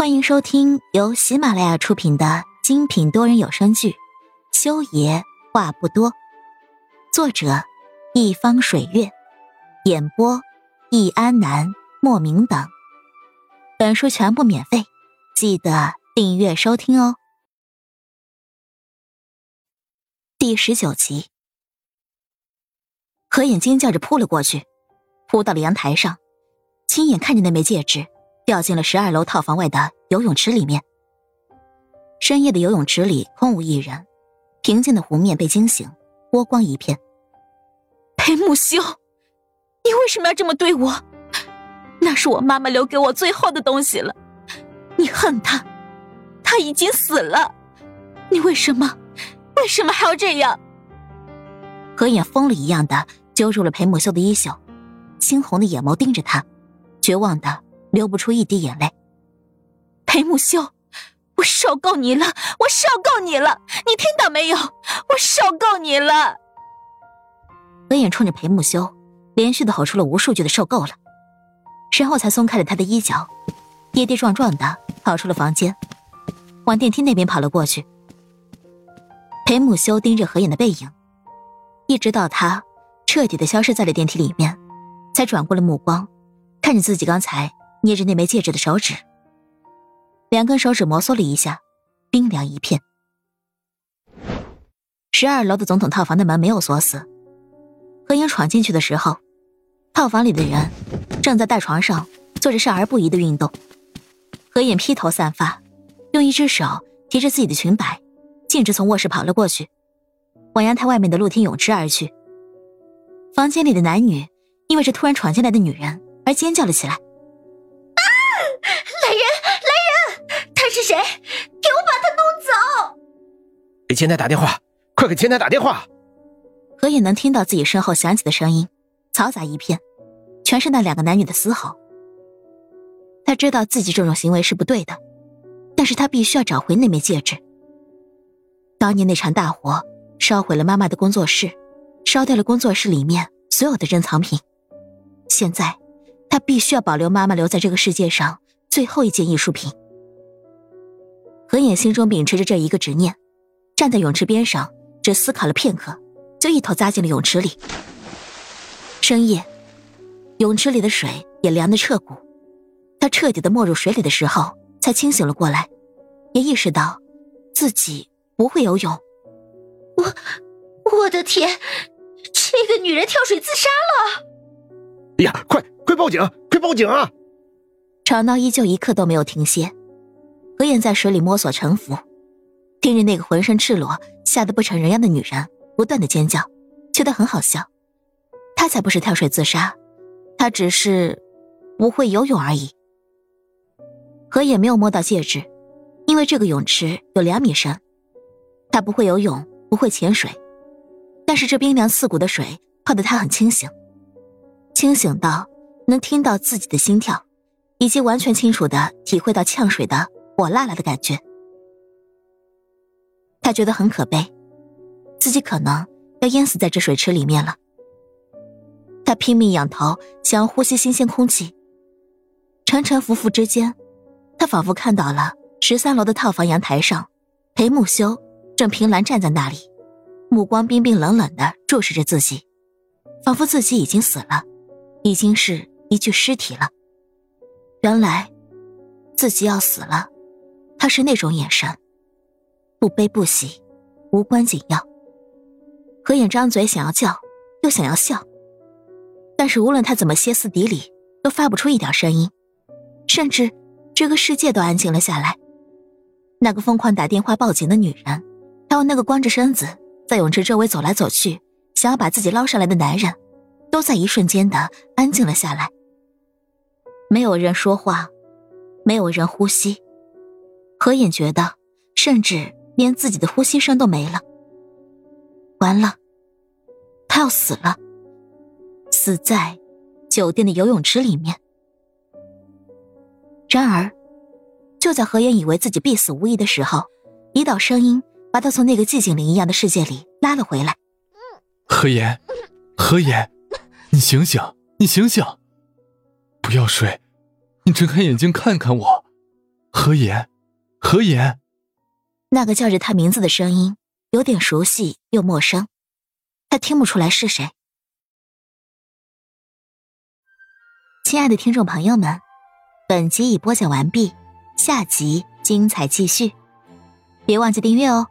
欢迎收听由喜马拉雅出品的精品多人有声剧《修爷话不多》，作者：一方水月，演播：易安南、莫名等。本书全部免费，记得订阅收听哦。第十九集，何眼尖叫着扑了过去，扑到了阳台上，亲眼看见那枚戒指。掉进了十二楼套房外的游泳池里面。深夜的游泳池里空无一人，平静的湖面被惊醒，波光一片。裴木修，你为什么要这么对我？那是我妈妈留给我最后的东西了。你恨他，他已经死了。你为什么，为什么还要这样？何眼疯了一样的揪住了裴木修的衣袖，猩红的眼眸盯着他，绝望的。流不出一滴眼泪。裴木修，我受够你了，我受够你了，你听到没有？我受够你了。何眼冲着裴木修连续的吼出了无数句的“受够了”，然后才松开了他的衣角，跌跌撞撞的跑出了房间，往电梯那边跑了过去。裴木修盯着何眼的背影，一直到他彻底的消失在了电梯里面，才转过了目光，看着自己刚才。捏着那枚戒指的手指，两根手指摩挲了一下，冰凉一片。十二楼的总统套房的门没有锁死，何影闯进去的时候，套房里的人正在大床上做着少儿不宜的运动。何影披头散发，用一只手提着自己的裙摆，径直从卧室跑了过去，往阳台外面的露天泳池而去。房间里的男女因为这突然闯进来的女人而尖叫了起来。是谁？给我把他弄走！给前台打电话，快给前台打电话！何影能听到自己身后响起的声音，嘈杂一片，全是那两个男女的嘶吼。他知道自己这种行为是不对的，但是他必须要找回那枚戒指。当年那场大火烧毁了妈妈的工作室，烧掉了工作室里面所有的珍藏品。现在，他必须要保留妈妈留在这个世界上最后一件艺术品。何眼心中秉持着这一个执念，站在泳池边上，只思考了片刻，就一头扎进了泳池里。深夜，泳池里的水也凉得彻骨。他彻底的没入水里的时候，才清醒了过来，也意识到自己不会游泳。我，我的天，这个女人跳水自杀了！哎呀，快快报警，快报警啊！吵闹依旧一刻都没有停歇。何燕在水里摸索沉浮，盯着那个浑身赤裸、吓得不成人样的女人，不断的尖叫，觉得很好笑。他才不是跳水自杀，他只是不会游泳而已。何燕没有摸到戒指，因为这个泳池有两米深。他不会游泳，不会潜水，但是这冰凉刺骨的水泡得他很清醒，清醒到能听到自己的心跳，以及完全清楚的体会到呛水的。火辣辣的感觉，他觉得很可悲，自己可能要淹死在这水池里面了。他拼命仰头，想要呼吸新鲜空气。沉沉浮浮之间，他仿佛看到了十三楼的套房阳台上，裴木修正凭栏站在那里，目光冰冰冷冷的注视着自己，仿佛自己已经死了，已经是一具尸体了。原来，自己要死了。他是那种眼神，不悲不喜，无关紧要。何眼张嘴想要叫，又想要笑，但是无论他怎么歇斯底里，都发不出一点声音，甚至这个世界都安静了下来。那个疯狂打电话报警的女人，还有那个光着身子在泳池周围走来走去，想要把自己捞上来的男人，都在一瞬间的安静了下来。没有人说话，没有人呼吸。何眼觉得，甚至连自己的呼吸声都没了。完了，他要死了，死在酒店的游泳池里面。然而，就在何眼以为自己必死无疑的时候，一道声音把他从那个寂静林一样的世界里拉了回来。何言，何言，你醒醒，你醒醒，不要睡，你睁开眼睛看看我。何言，何言？那个叫着他名字的声音有点熟悉又陌生，他听不出来是谁。亲爱的听众朋友们，本集已播讲完毕，下集精彩继续，别忘记订阅哦。